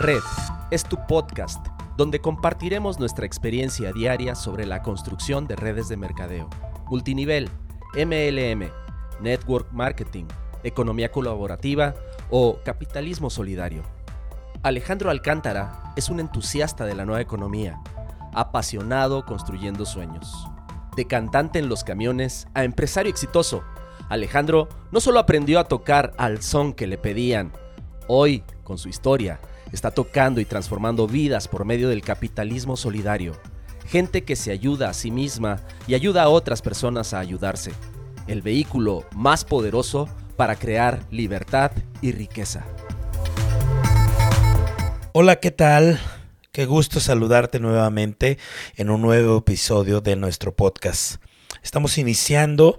Red es tu podcast donde compartiremos nuestra experiencia diaria sobre la construcción de redes de mercadeo, multinivel, MLM, network marketing, economía colaborativa o capitalismo solidario. Alejandro Alcántara es un entusiasta de la nueva economía, apasionado construyendo sueños. De cantante en los camiones a empresario exitoso, Alejandro no solo aprendió a tocar al son que le pedían, hoy, con su historia, está tocando y transformando vidas por medio del capitalismo solidario. Gente que se ayuda a sí misma y ayuda a otras personas a ayudarse. El vehículo más poderoso para crear libertad y riqueza. Hola, ¿qué tal? Qué gusto saludarte nuevamente en un nuevo episodio de nuestro podcast. Estamos iniciando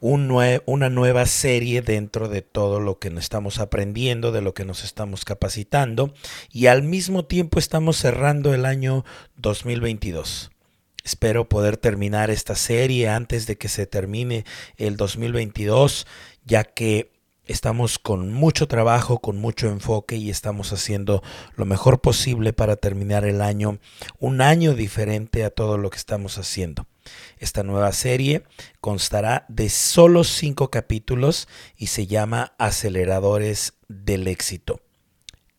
una nueva serie dentro de todo lo que estamos aprendiendo, de lo que nos estamos capacitando y al mismo tiempo estamos cerrando el año 2022. Espero poder terminar esta serie antes de que se termine el 2022, ya que estamos con mucho trabajo, con mucho enfoque y estamos haciendo lo mejor posible para terminar el año, un año diferente a todo lo que estamos haciendo. Esta nueva serie constará de solo cinco capítulos y se llama Aceleradores del éxito.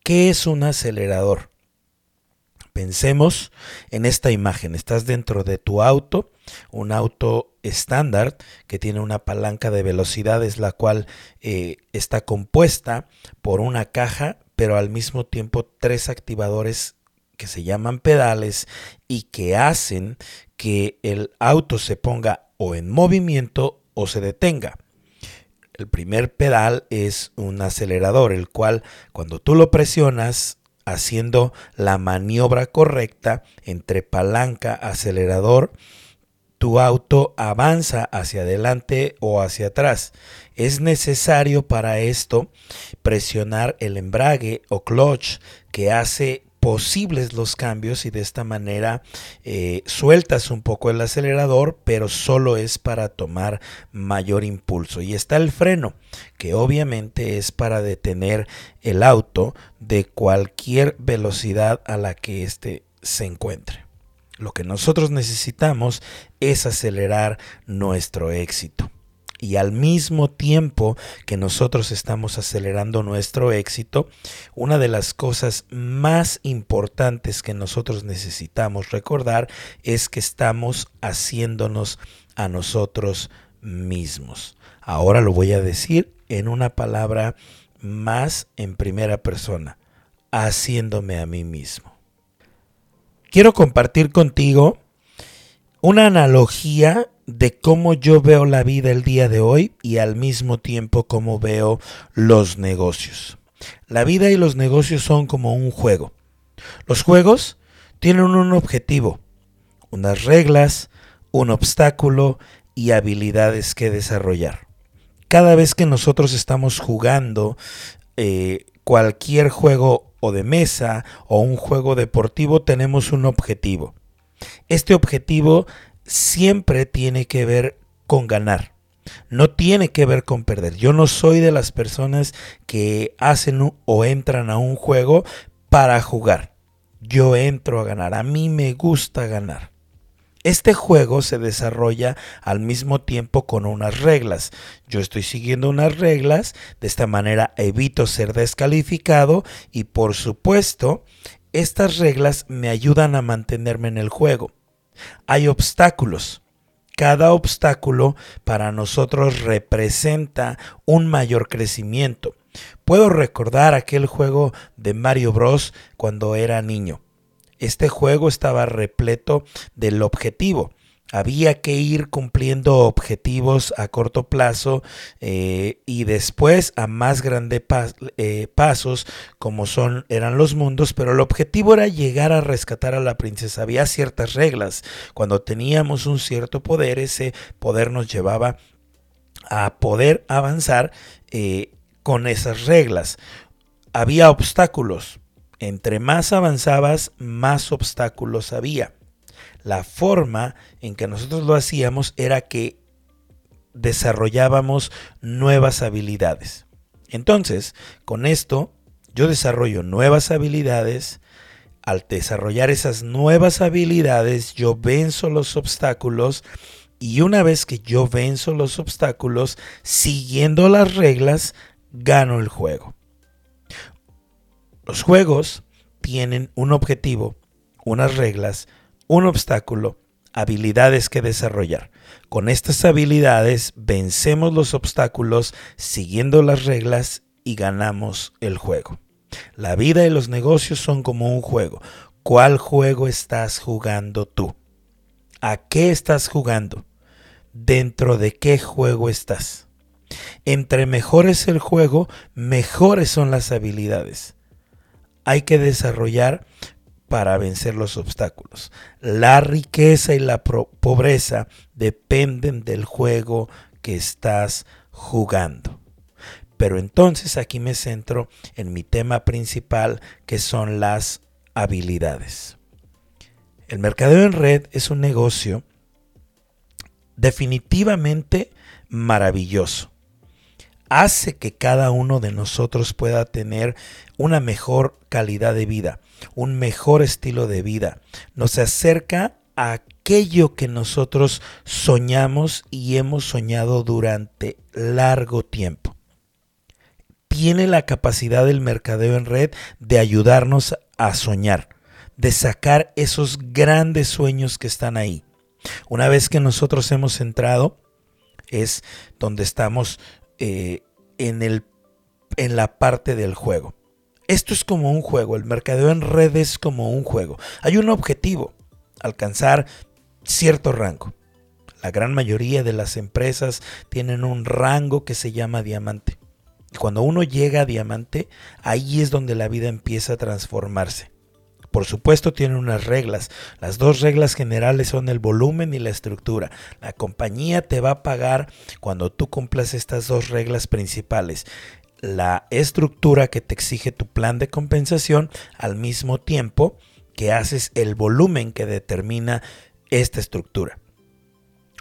¿Qué es un acelerador? Pensemos en esta imagen. Estás dentro de tu auto, un auto estándar que tiene una palanca de velocidades, la cual eh, está compuesta por una caja, pero al mismo tiempo tres activadores que se llaman pedales y que hacen que el auto se ponga o en movimiento o se detenga. El primer pedal es un acelerador, el cual cuando tú lo presionas haciendo la maniobra correcta entre palanca, acelerador, tu auto avanza hacia adelante o hacia atrás. Es necesario para esto presionar el embrague o clutch que hace posibles los cambios y de esta manera eh, sueltas un poco el acelerador, pero solo es para tomar mayor impulso. Y está el freno, que obviamente es para detener el auto de cualquier velocidad a la que éste se encuentre. Lo que nosotros necesitamos es acelerar nuestro éxito y al mismo tiempo que nosotros estamos acelerando nuestro éxito, una de las cosas más importantes que nosotros necesitamos recordar es que estamos haciéndonos a nosotros mismos. Ahora lo voy a decir en una palabra más en primera persona, haciéndome a mí mismo. Quiero compartir contigo una analogía de cómo yo veo la vida el día de hoy y al mismo tiempo cómo veo los negocios. La vida y los negocios son como un juego. Los juegos tienen un objetivo, unas reglas, un obstáculo y habilidades que desarrollar. Cada vez que nosotros estamos jugando eh, cualquier juego o de mesa o un juego deportivo tenemos un objetivo. Este objetivo siempre tiene que ver con ganar. No tiene que ver con perder. Yo no soy de las personas que hacen o entran a un juego para jugar. Yo entro a ganar. A mí me gusta ganar. Este juego se desarrolla al mismo tiempo con unas reglas. Yo estoy siguiendo unas reglas, de esta manera evito ser descalificado y por supuesto, estas reglas me ayudan a mantenerme en el juego. Hay obstáculos. Cada obstáculo para nosotros representa un mayor crecimiento. Puedo recordar aquel juego de Mario Bros cuando era niño. Este juego estaba repleto del objetivo había que ir cumpliendo objetivos a corto plazo eh, y después a más grandes eh, pasos como son eran los mundos pero el objetivo era llegar a rescatar a la princesa. Había ciertas reglas. Cuando teníamos un cierto poder ese poder nos llevaba a poder avanzar eh, con esas reglas. Había obstáculos. Entre más avanzabas más obstáculos había la forma en que nosotros lo hacíamos era que desarrollábamos nuevas habilidades. Entonces, con esto, Yo desarrollo nuevas habilidades. Al desarrollar esas nuevas habilidades, yo venzo los obstáculos. Y una vez que yo venzo los obstáculos, siguiendo las reglas, gano el juego. Los juegos tienen un objetivo, unas reglas, un obstáculo, habilidades que desarrollar. Con estas habilidades vencemos los obstáculos siguiendo las reglas y ganamos el juego. La vida y los negocios son como un juego. ¿Cuál juego estás jugando tú? ¿A qué estás jugando? ¿Dentro de qué juego estás? Entre mejor es el juego, mejores son las habilidades. Hay que desarrollar para vencer los obstáculos. La riqueza y la pobreza dependen del juego que estás jugando. Pero entonces aquí me centro en mi tema principal que son las habilidades. El mercadeo en red es un negocio definitivamente maravilloso hace que cada uno de nosotros pueda tener una mejor calidad de vida, un mejor estilo de vida. Nos acerca a aquello que nosotros soñamos y hemos soñado durante largo tiempo. Tiene la capacidad del mercadeo en red de ayudarnos a soñar, de sacar esos grandes sueños que están ahí. Una vez que nosotros hemos entrado, es donde estamos eh, en, el, en la parte del juego. Esto es como un juego, el mercadeo en redes es como un juego. Hay un objetivo, alcanzar cierto rango. La gran mayoría de las empresas tienen un rango que se llama diamante. Cuando uno llega a diamante, ahí es donde la vida empieza a transformarse. Por supuesto tiene unas reglas. Las dos reglas generales son el volumen y la estructura. La compañía te va a pagar cuando tú cumplas estas dos reglas principales. La estructura que te exige tu plan de compensación al mismo tiempo que haces el volumen que determina esta estructura.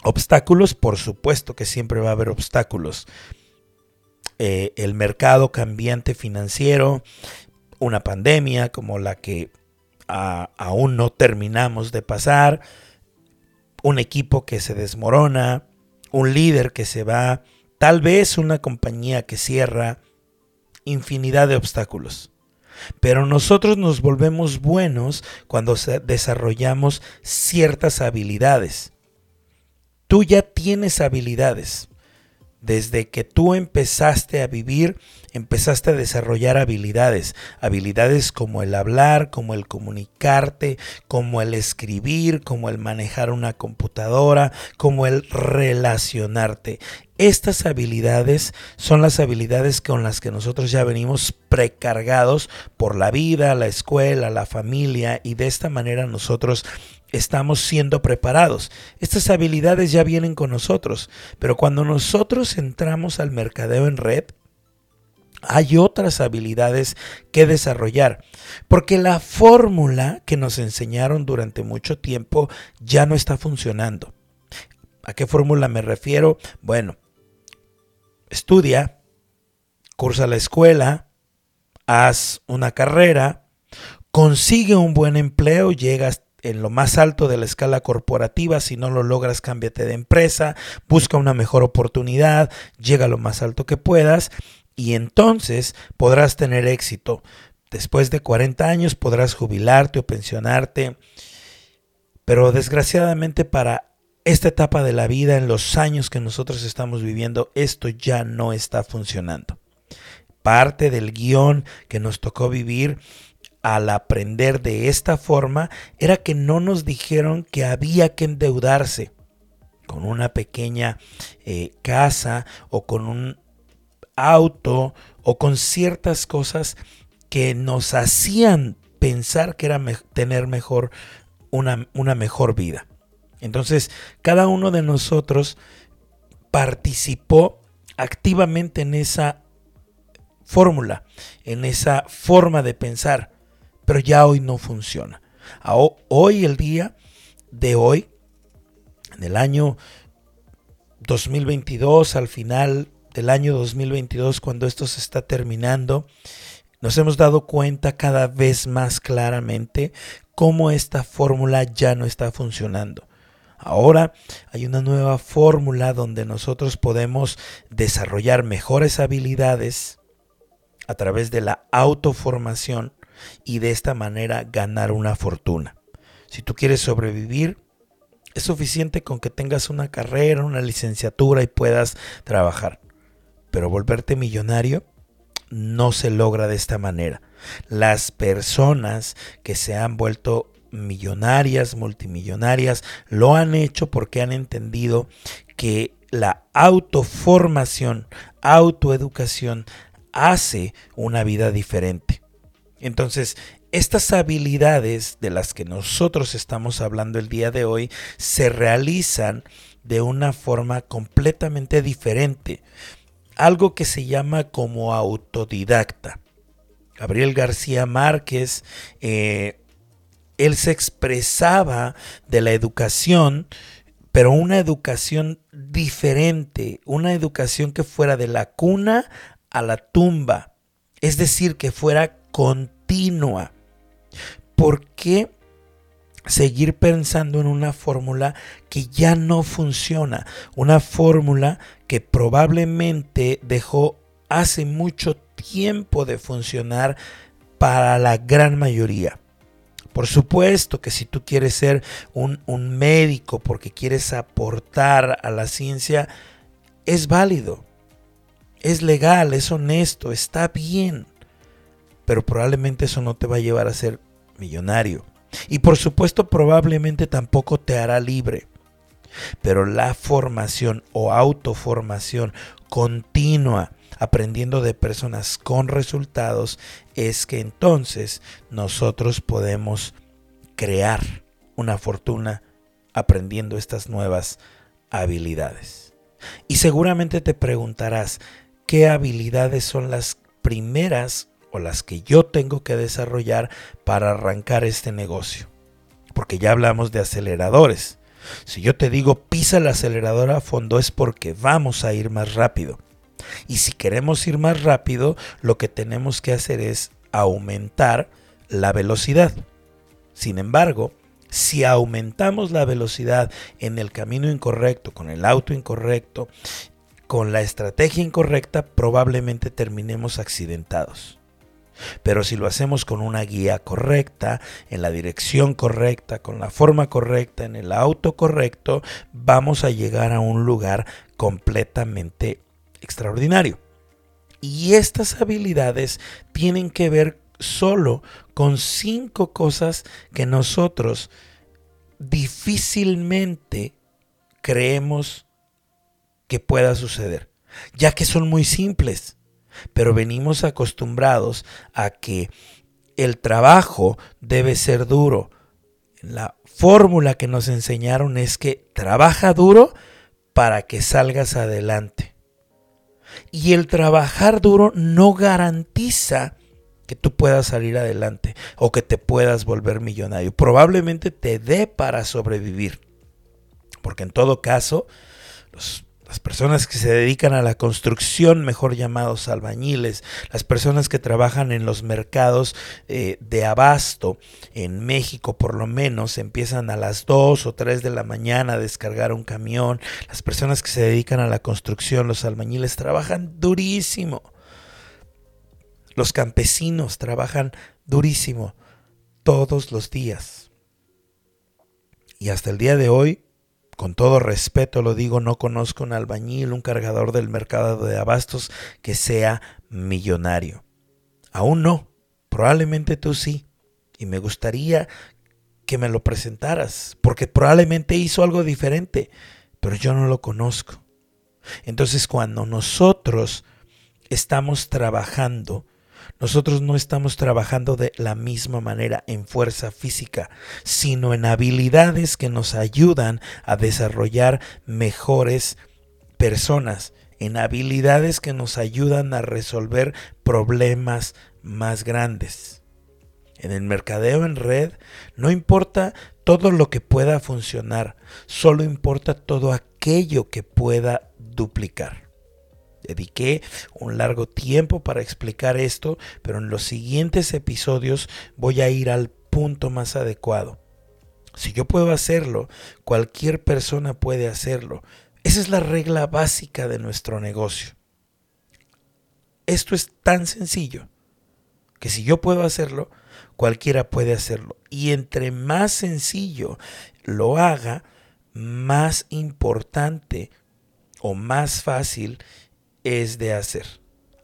Obstáculos, por supuesto que siempre va a haber obstáculos. Eh, el mercado cambiante financiero, una pandemia como la que aún no terminamos de pasar, un equipo que se desmorona, un líder que se va, tal vez una compañía que cierra, infinidad de obstáculos. Pero nosotros nos volvemos buenos cuando desarrollamos ciertas habilidades. Tú ya tienes habilidades. Desde que tú empezaste a vivir, empezaste a desarrollar habilidades, habilidades como el hablar, como el comunicarte, como el escribir, como el manejar una computadora, como el relacionarte. Estas habilidades son las habilidades con las que nosotros ya venimos precargados por la vida, la escuela, la familia y de esta manera nosotros estamos siendo preparados. Estas habilidades ya vienen con nosotros, pero cuando nosotros entramos al mercadeo en red, hay otras habilidades que desarrollar, porque la fórmula que nos enseñaron durante mucho tiempo ya no está funcionando. ¿A qué fórmula me refiero? Bueno, estudia, cursa la escuela, haz una carrera, consigue un buen empleo, llegas en lo más alto de la escala corporativa, si no lo logras, cámbiate de empresa, busca una mejor oportunidad, llega a lo más alto que puedas y entonces podrás tener éxito. Después de 40 años podrás jubilarte o pensionarte, pero desgraciadamente para esta etapa de la vida, en los años que nosotros estamos viviendo, esto ya no está funcionando. Parte del guion que nos tocó vivir al aprender de esta forma era que no nos dijeron que había que endeudarse con una pequeña eh, casa o con un auto o con ciertas cosas que nos hacían pensar que era tener mejor una, una mejor vida. Entonces, cada uno de nosotros participó activamente en esa fórmula, en esa forma de pensar pero ya hoy no funciona. Hoy, el día de hoy, en el año 2022, al final del año 2022, cuando esto se está terminando, nos hemos dado cuenta cada vez más claramente cómo esta fórmula ya no está funcionando. Ahora hay una nueva fórmula donde nosotros podemos desarrollar mejores habilidades a través de la autoformación y de esta manera ganar una fortuna. Si tú quieres sobrevivir, es suficiente con que tengas una carrera, una licenciatura y puedas trabajar. Pero volverte millonario no se logra de esta manera. Las personas que se han vuelto millonarias, multimillonarias, lo han hecho porque han entendido que la autoformación, autoeducación hace una vida diferente. Entonces, estas habilidades de las que nosotros estamos hablando el día de hoy se realizan de una forma completamente diferente algo que se llama como autodidacta. Gabriel García Márquez, eh, él se expresaba de la educación, pero una educación diferente, una educación que fuera de la cuna a la tumba, es decir, que fuera continua. ¿Por qué? Seguir pensando en una fórmula que ya no funciona, una fórmula que probablemente dejó hace mucho tiempo de funcionar para la gran mayoría. Por supuesto que si tú quieres ser un, un, médico porque quieres aportar a la ciencia, es válido, es legal, es honesto, está bien, pero probablemente eso no te va a llevar a ser millonario. Y por supuesto probablemente tampoco te hará libre. Pero la formación o autoformación continua, aprendiendo de personas con resultados, es que entonces nosotros podemos crear una fortuna aprendiendo estas nuevas habilidades. Y seguramente te preguntarás, ¿qué habilidades son las primeras o las que yo tengo que desarrollar para arrancar este negocio. Porque ya hablamos de aceleradores. Si yo te digo pisa el acelerador a fondo es porque vamos a ir más rápido. Y si queremos ir más rápido, lo que tenemos que hacer es aumentar la velocidad. Sin embargo, si aumentamos la velocidad en el camino incorrecto, con el auto incorrecto, con la estrategia incorrecta, probablemente terminemos accidentados. Pero si lo hacemos con una guía correcta, en la dirección correcta, con la forma correcta, en el auto correcto, vamos a llegar a un lugar completamente extraordinario. Y estas habilidades tienen que ver solo con cinco cosas que nosotros difícilmente creemos que pueda suceder, ya que son muy simples pero venimos acostumbrados a que el trabajo debe ser duro. La fórmula que nos enseñaron es que trabaja duro para que salgas adelante. Y el trabajar duro no garantiza que tú puedas salir adelante o que te puedas volver millonario. Probablemente te dé para sobrevivir. Porque en todo caso, los las personas que se dedican a la construcción, mejor llamados albañiles, las personas que trabajan en los mercados eh, de abasto, en México por lo menos, empiezan a las 2 o 3 de la mañana a descargar un camión, las personas que se dedican a la construcción, los albañiles, trabajan durísimo. Los campesinos trabajan durísimo todos los días. Y hasta el día de hoy con todo respeto lo digo, no conozco un albañil, un cargador del mercado de abastos que sea millonario. Aún no, probablemente tú sí. Y me gustaría que me lo presentaras, porque probablemente hizo algo diferente, pero yo no lo conozco. Entonces cuando nosotros estamos trabajando, nosotros no estamos trabajando de la misma manera en fuerza física, sino en habilidades que nos ayudan a desarrollar mejores personas, en habilidades que nos ayudan a resolver problemas más grandes. En el mercadeo en red no importa todo lo que pueda funcionar, solo importa todo aquello que pueda duplicar. Dediqué un largo tiempo para explicar esto, pero en los siguientes episodios voy a ir al punto más adecuado. Si yo puedo hacerlo, cualquier persona puede hacerlo. Esa es la regla básica de nuestro negocio. Esto es tan sencillo que si yo puedo hacerlo, cualquiera puede hacerlo. Y entre más sencillo lo haga, más importante o más fácil es de hacer.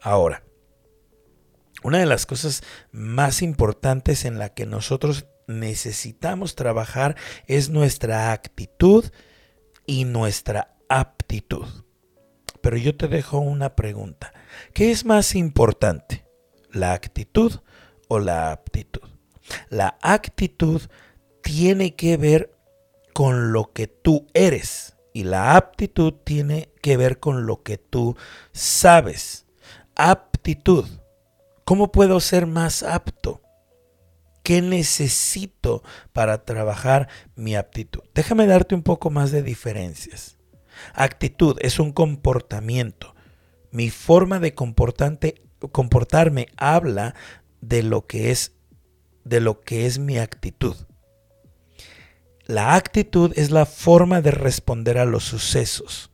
Ahora, una de las cosas más importantes en la que nosotros necesitamos trabajar es nuestra actitud y nuestra aptitud. Pero yo te dejo una pregunta. ¿Qué es más importante? ¿La actitud o la aptitud? La actitud tiene que ver con lo que tú eres y la aptitud tiene que ver con lo que tú sabes. Aptitud. ¿Cómo puedo ser más apto? ¿Qué necesito para trabajar mi aptitud? Déjame darte un poco más de diferencias. Actitud es un comportamiento. Mi forma de comportarme habla de lo que es de lo que es mi actitud. La actitud es la forma de responder a los sucesos.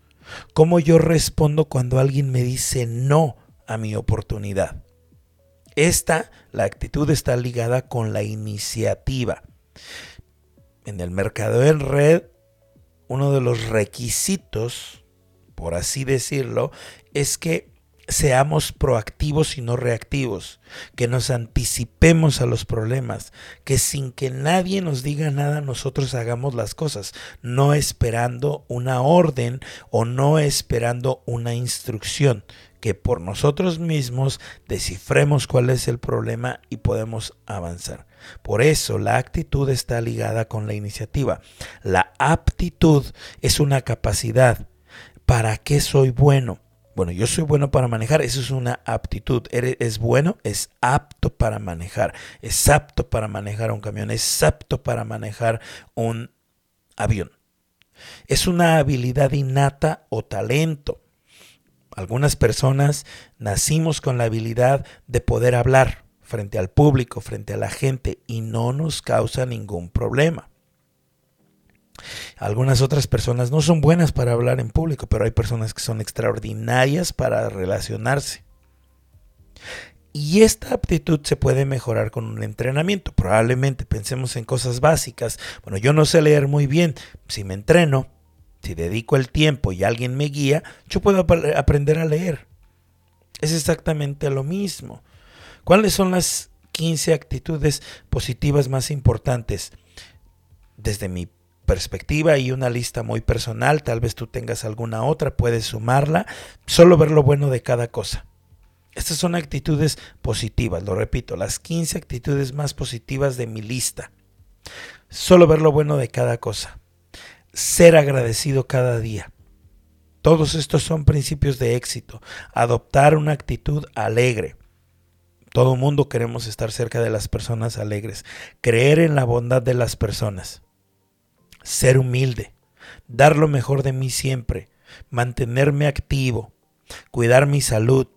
Cómo yo respondo cuando alguien me dice no a mi oportunidad. Esta, la actitud está ligada con la iniciativa. En el mercado en red, uno de los requisitos, por así decirlo, es que seamos proactivos y no reactivos, que nos anticipemos a los problemas, que sin que nadie nos diga nada nosotros hagamos las cosas, no esperando una orden o no esperando una instrucción, que por nosotros mismos descifremos cuál es el problema y podemos avanzar. Por eso la actitud está ligada con la iniciativa. La aptitud es una capacidad. ¿Para qué soy bueno? Bueno, yo soy bueno para manejar, eso es una aptitud. Es bueno, es apto para manejar, es apto para manejar un camión, es apto para manejar un avión. Es una habilidad innata o talento. Algunas personas nacimos con la habilidad de poder hablar frente al público, frente a la gente, y no nos causa ningún problema. Algunas otras personas no son buenas para hablar en público, pero hay personas que son extraordinarias para relacionarse. Y esta aptitud se puede mejorar con un entrenamiento. Probablemente pensemos en cosas básicas. Bueno, yo no sé leer muy bien. Si me entreno, si dedico el tiempo y alguien me guía, yo puedo aprender a leer. Es exactamente lo mismo. ¿Cuáles son las 15 actitudes positivas más importantes? Desde mi perspectiva y una lista muy personal, tal vez tú tengas alguna otra, puedes sumarla, solo ver lo bueno de cada cosa. Estas son actitudes positivas, lo repito, las 15 actitudes más positivas de mi lista. Solo ver lo bueno de cada cosa. Ser agradecido cada día. Todos estos son principios de éxito. Adoptar una actitud alegre. Todo mundo queremos estar cerca de las personas alegres. Creer en la bondad de las personas ser humilde, dar lo mejor de mí siempre, mantenerme activo, cuidar mi salud,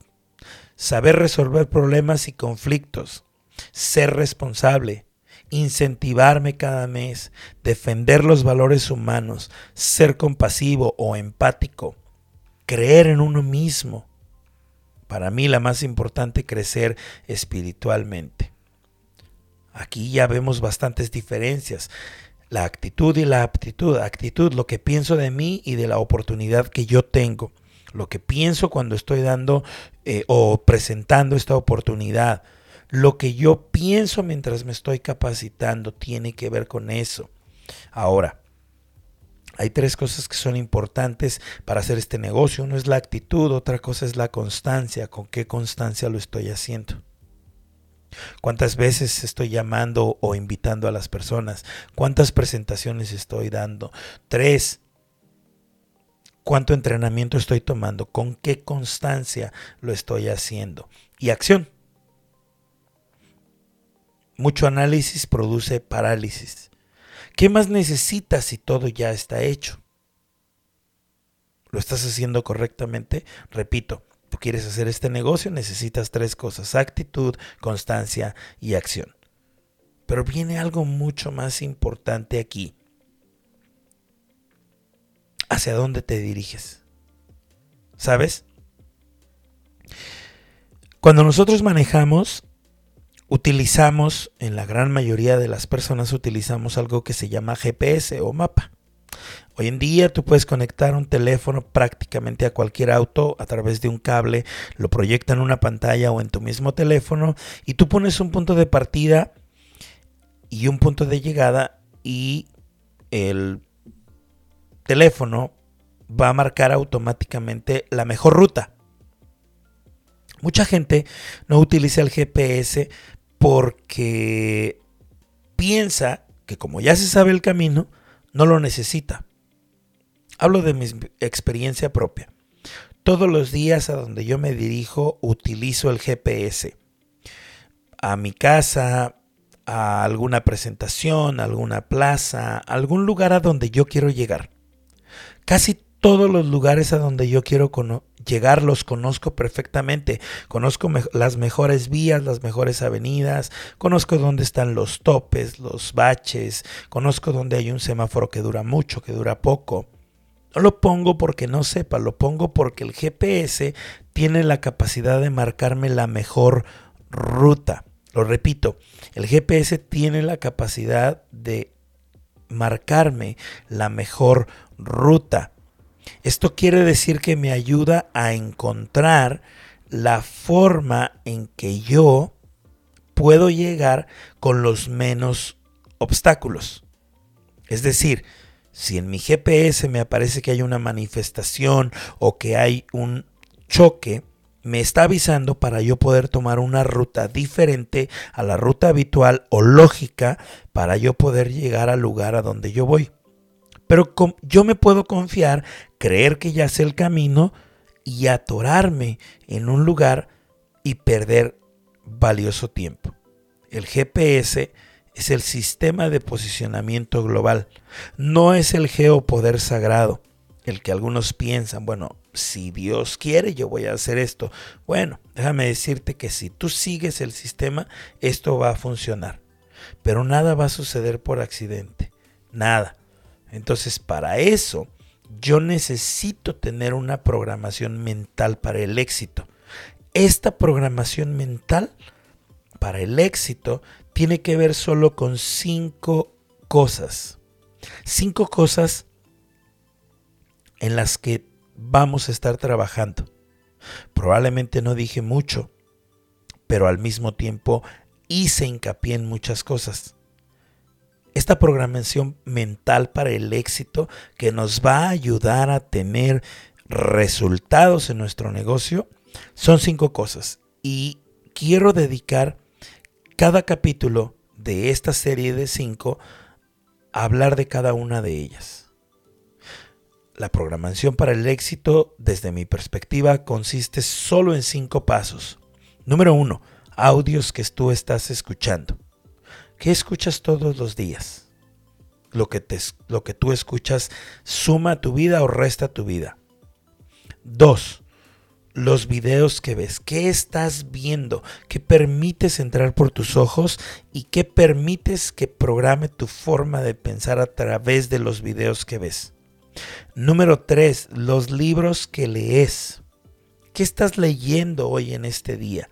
saber resolver problemas y conflictos, ser responsable, incentivarme cada mes, defender los valores humanos, ser compasivo o empático, creer en uno mismo. Para mí la más importante, crecer espiritualmente. Aquí ya vemos bastantes diferencias la actitud y la aptitud. Actitud, lo que pienso de mí y de la oportunidad que yo tengo. Lo que pienso cuando estoy dando eh, o presentando esta oportunidad. Lo que yo pienso mientras me estoy capacitando tiene que ver con eso. Ahora, hay tres cosas que son importantes para hacer este negocio. Uno es la actitud, otra cosa es la constancia. ¿Con qué constancia lo estoy haciendo? ¿Cuántas veces estoy llamando o invitando a las personas? ¿Cuántas presentaciones estoy dando? Tres, ¿cuánto entrenamiento estoy tomando? ¿Con qué constancia lo estoy haciendo? Y acción. Mucho análisis produce parálisis. ¿Qué más necesitas si todo ya está hecho? ¿Lo estás haciendo correctamente? Repito, quieres hacer este negocio, necesitas tres cosas, actitud, constancia y acción. Pero viene algo mucho más importante aquí. ¿Hacia dónde te diriges? ¿Sabes? Cuando nosotros manejamos, utilizamos, en la gran mayoría de las personas utilizamos algo que se llama GPS o mapa. Hoy en día tú puedes conectar un teléfono prácticamente a cualquier auto a través de un cable, lo proyecta en una pantalla o en tu mismo teléfono y tú pones un punto de partida y un punto de llegada y el teléfono va a marcar automáticamente la mejor ruta. Mucha gente no utiliza el GPS porque piensa que como ya se sabe el camino, no lo necesita. Hablo de mi experiencia propia. Todos los días a donde yo me dirijo utilizo el GPS. A mi casa, a alguna presentación, a alguna plaza, a algún lugar a donde yo quiero llegar. Casi todos los lugares a donde yo quiero llegar los conozco perfectamente. Conozco las mejores vías, las mejores avenidas, conozco dónde están los topes, los baches, conozco dónde hay un semáforo que dura mucho, que dura poco. No lo pongo porque no sepa, lo pongo porque el GPS tiene la capacidad de marcarme la mejor ruta. Lo repito, el GPS tiene la capacidad de marcarme la mejor ruta. Esto quiere decir que me ayuda a encontrar la forma en que yo puedo llegar con los menos obstáculos. Es decir, si en mi GPS me aparece que hay una manifestación o que hay un choque, me está avisando para yo poder tomar una ruta diferente a la ruta habitual o lógica para yo poder llegar al lugar a donde yo voy. Pero yo me puedo confiar, creer que ya sé el camino y atorarme en un lugar y perder valioso tiempo. El GPS es el sistema de posicionamiento global, no es el geopoder sagrado, el que algunos piensan, bueno, si Dios quiere, yo voy a hacer esto. Bueno, déjame decirte que si tú sigues el sistema, esto va a funcionar. Pero nada va a suceder por accidente. Nada. Entonces, para eso, yo necesito tener una programación mental para el éxito. Esta programación mental para el éxito tiene que ver solo con cinco cosas. Cinco cosas en las que vamos a estar trabajando. Probablemente no dije mucho, pero al mismo tiempo hice hincapié en muchas cosas esta programación mental para el éxito que nos va a ayudar a tener resultados en nuestro negocio son cinco cosas. Y quiero dedicar cada capítulo de esta serie de cinco hablar de cada una de ellas. La programación para el éxito, desde mi perspectiva, consiste solo en cinco pasos. Número uno, audios que tú estás escuchando. ¿Qué escuchas todos los días? Lo que, te, lo que tú escuchas suma tu vida o resta tu vida. Dos, los videos que ves. ¿Qué estás viendo? ¿Qué permites entrar por tus ojos? ¿Y qué permites que programe tu forma de pensar a través de los videos que ves? Número tres, los libros que lees. ¿Qué estás leyendo hoy en este día?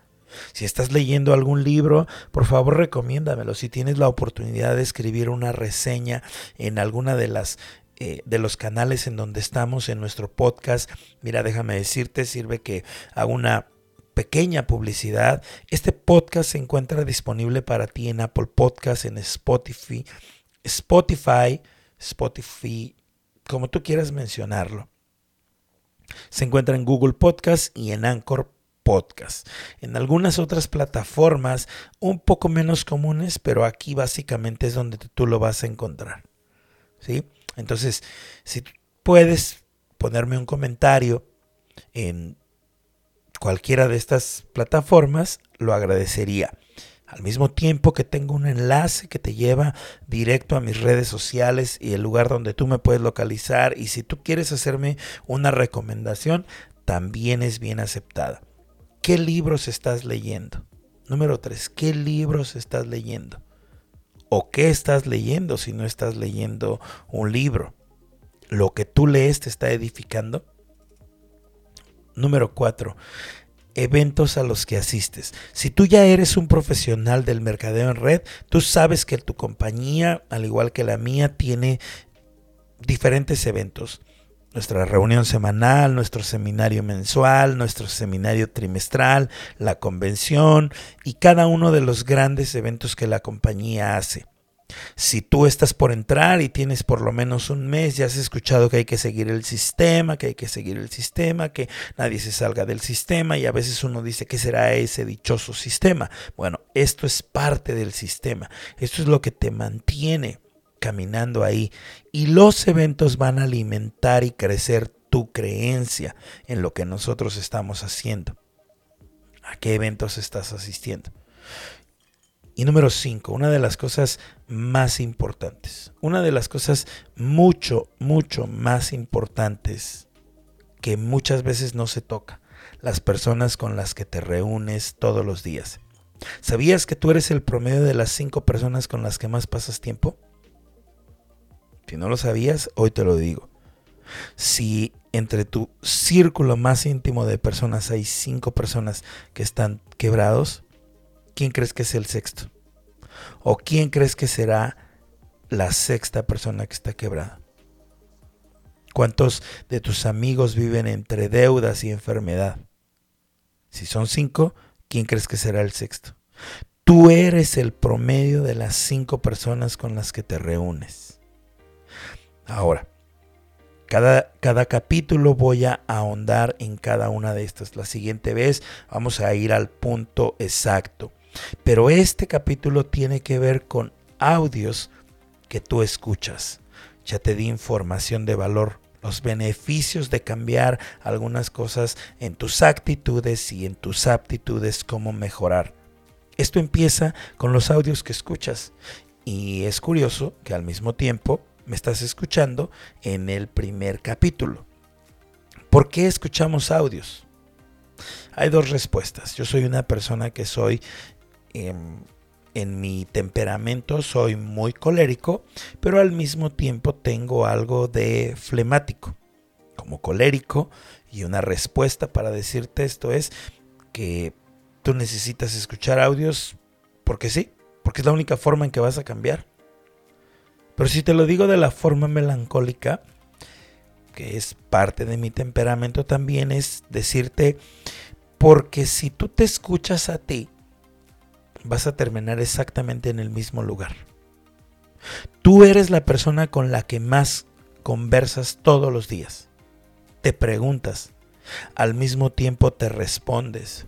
Si estás leyendo algún libro, por favor recomiéndamelo. Si tienes la oportunidad de escribir una reseña en alguna de las eh, de los canales en donde estamos en nuestro podcast, mira, déjame decirte, sirve que hago una pequeña publicidad. Este podcast se encuentra disponible para ti en Apple Podcast, en Spotify, Spotify, Spotify, como tú quieras mencionarlo. Se encuentra en Google Podcast y en Anchor podcast. En algunas otras plataformas un poco menos comunes, pero aquí básicamente es donde tú lo vas a encontrar. ¿Sí? Entonces, si puedes ponerme un comentario en cualquiera de estas plataformas, lo agradecería. Al mismo tiempo que tengo un enlace que te lleva directo a mis redes sociales y el lugar donde tú me puedes localizar. Y si tú quieres hacerme una recomendación, también es bien aceptada. ¿Qué libros estás leyendo? Número tres, ¿qué libros estás leyendo? ¿O qué estás leyendo si no estás leyendo un libro? ¿Lo que tú lees te está edificando? Número cuatro, eventos a los que asistes. Si tú ya eres un profesional del mercadeo en red, tú sabes que tu compañía, al igual que la mía, tiene diferentes eventos. Nuestra reunión semanal, nuestro seminario mensual, nuestro seminario trimestral, la convención y cada uno de los grandes eventos que la compañía hace. Si tú estás por entrar y tienes por lo menos un mes, ya has escuchado que hay que seguir el sistema, que hay que seguir el sistema, que nadie se salga del sistema y a veces uno dice, ¿qué será ese dichoso sistema? Bueno, esto es parte del sistema, esto es lo que te mantiene caminando ahí y los eventos van a alimentar y crecer tu creencia en lo que nosotros estamos haciendo. ¿A qué eventos estás asistiendo? Y número 5, una de las cosas más importantes, una de las cosas mucho, mucho más importantes que muchas veces no se toca, las personas con las que te reúnes todos los días. ¿Sabías que tú eres el promedio de las cinco personas con las que más pasas tiempo? Si no lo sabías, hoy te lo digo. Si entre tu círculo más íntimo de personas hay cinco personas que están quebrados, ¿quién crees que es el sexto? ¿O quién crees que será la sexta persona que está quebrada? ¿Cuántos de tus amigos viven entre deudas y enfermedad? Si son cinco, ¿quién crees que será el sexto? Tú eres el promedio de las cinco personas con las que te reúnes. Ahora, cada, cada, capítulo voy a ahondar en cada una de estas. La siguiente vez vamos a ir al punto exacto. Pero este capítulo tiene que ver con audios que tú escuchas. Ya te di información de valor, los beneficios de cambiar algunas cosas en tus actitudes y en tus aptitudes, cómo mejorar. Esto empieza con los audios que escuchas. Y es curioso que al mismo tiempo me estás escuchando en el primer capítulo. ¿Por qué escuchamos audios? Hay dos respuestas. Yo soy una persona que soy en, mi temperamento soy muy colérico, pero al mismo tiempo tengo algo de flemático. Como colérico y una respuesta para decirte esto es que tú necesitas escuchar audios porque sí, porque es la única forma en que vas a cambiar. Pero si te lo digo de la forma melancólica, que es parte de mi temperamento también, es decirte, porque si tú te escuchas a ti, vas a terminar exactamente en el mismo lugar. Tú eres la persona con la que más conversas todos los días. Te preguntas, al mismo tiempo te respondes.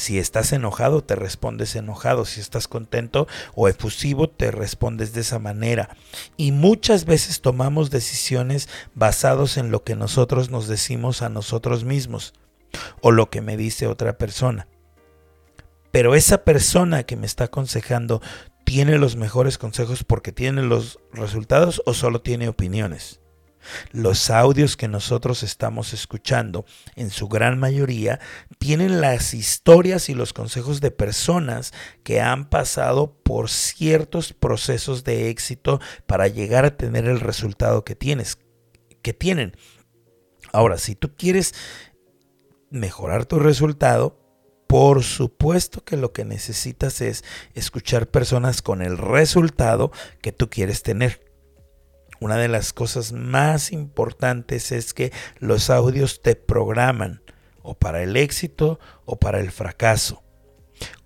Si estás enojado, te respondes enojado. Si estás contento o efusivo, te respondes de esa manera. Y muchas veces tomamos decisiones basados en lo que nosotros nos decimos a nosotros mismos o lo que me dice otra persona. Pero esa persona que me está aconsejando tiene los mejores consejos porque tiene los resultados o solo tiene opiniones. Los audios que nosotros estamos escuchando, en su gran mayoría, tienen las historias y los consejos de personas que han pasado por ciertos procesos de éxito para llegar a tener el resultado que tienes, que tienen. Ahora, si tú quieres mejorar tu resultado, por supuesto que lo que necesitas es escuchar personas con el resultado que tú quieres tener. Una de las cosas más importantes es que los audios te programan o para el éxito o para el fracaso.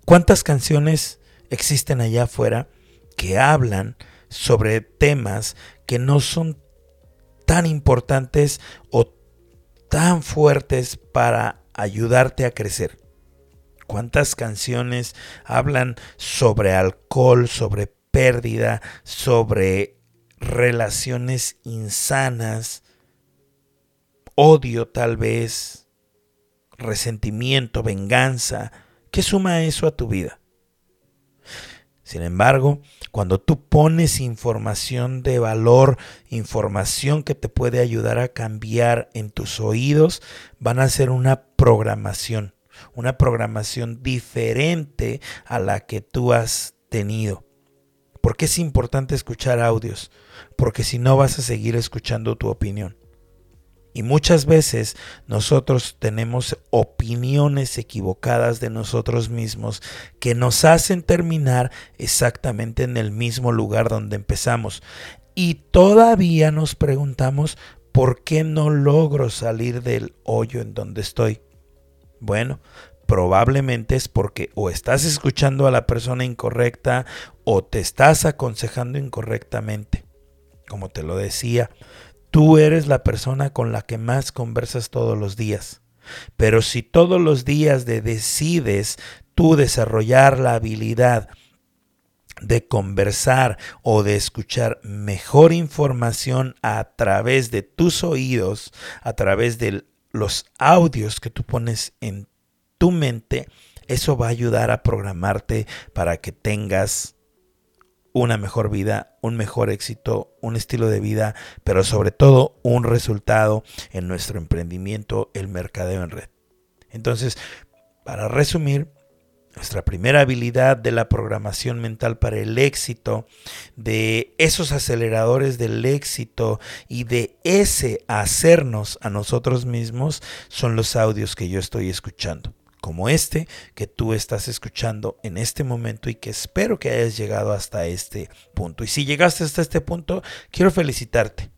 ¿Cuántas canciones existen allá afuera que hablan sobre temas que no son tan importantes o tan fuertes para ayudarte a crecer? ¿Cuántas canciones hablan sobre alcohol, sobre pérdida, sobre relaciones insanas, odio tal vez, resentimiento, venganza? ¿Qué suma eso a tu vida? Sin embargo, cuando tú pones información de valor, información que te puede ayudar a cambiar en tus oídos, van a ser una programación, una programación diferente a la que tú has tenido. ¿Por qué es importante escuchar audios? Porque si no vas a seguir escuchando tu opinión. Y muchas veces nosotros tenemos opiniones equivocadas de nosotros mismos que nos hacen terminar exactamente en el mismo lugar donde empezamos. Y todavía nos preguntamos, ¿por qué no logro salir del hoyo en donde estoy? Bueno, probablemente es porque o estás escuchando a la persona incorrecta o te estás aconsejando incorrectamente. Como te lo decía, Tú eres la persona con la que más conversas todos los días. Pero si todos los días decides tú desarrollar la habilidad de conversar o de escuchar mejor información a través de tus oídos, a través de los audios que tú pones en tu mente, eso va a ayudar a programarte para que tengas una mejor vida, un mejor éxito, un estilo de vida, pero sobre todo un resultado en nuestro emprendimiento, el mercadeo en red. Entonces, para resumir, nuestra primera habilidad de la programación mental para el éxito, de esos aceleradores del éxito y de ese hacernos a nosotros mismos son los audios que yo estoy escuchando como este que tú estás escuchando en este momento y que espero que hayas llegado hasta este punto. Y si llegaste hasta este punto, quiero felicitarte.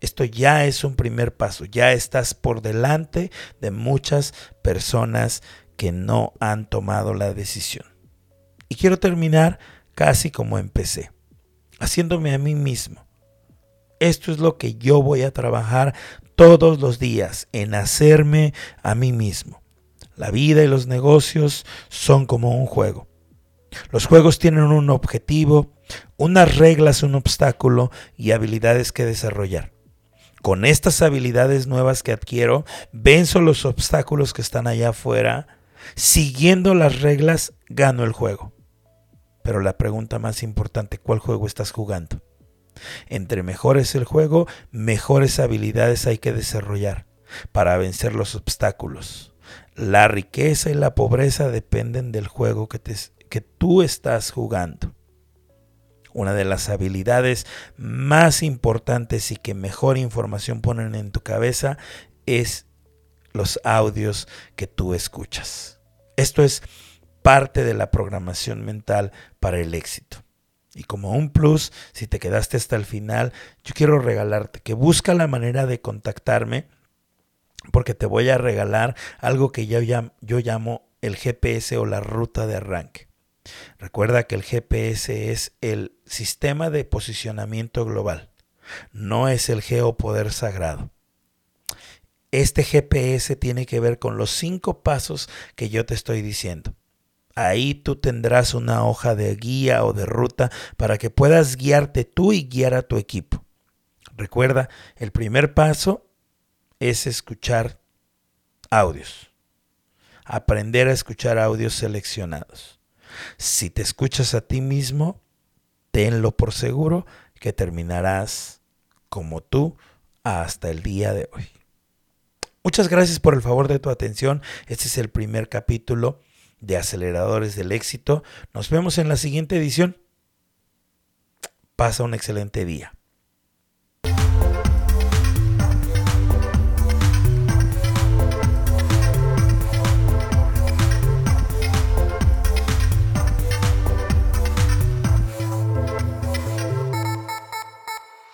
Esto ya es un primer paso, ya estás por delante de muchas personas que no han tomado la decisión. Y quiero terminar casi como empecé, haciéndome a mí mismo. Esto es lo que yo voy a trabajar todos los días, en hacerme a mí mismo. La vida y los negocios son como un juego. Los juegos tienen un objetivo, unas reglas, un obstáculo y habilidades que desarrollar. Con estas habilidades nuevas que adquiero, venzo los obstáculos que están allá afuera. Siguiendo las reglas, gano el juego. Pero la pregunta más importante, ¿cuál juego estás jugando? Entre mejores el juego, mejores habilidades hay que desarrollar para vencer los obstáculos. La riqueza y la pobreza dependen del juego que, que tú estás jugando. Una de las habilidades más importantes y que mejor información ponen en tu cabeza es los audios que tú escuchas. Esto es parte de la programación mental para el éxito. Y como un plus, si te quedaste hasta el final, yo quiero regalarte que busca la manera de contactarme porque te voy a regalar algo que yo, yo llamo el GPS o la ruta de arranque. Recuerda que el GPS es el sistema de posicionamiento global, no es el geopoder sagrado. Este GPS tiene que ver con los cinco pasos que yo te estoy diciendo. Ahí tú tendrás una hoja de guía o de ruta para que puedas guiarte tú y guiar a tu equipo. Recuerda, el primer paso es escuchar audios. Aprender a escuchar audios seleccionados. Si te escuchas a ti mismo, tenlo por seguro que terminarás como tú hasta el día de hoy. Muchas gracias por el favor de tu atención. Este es el primer capítulo de Aceleradores del Éxito. Nos vemos en la siguiente edición. Pasa un excelente día.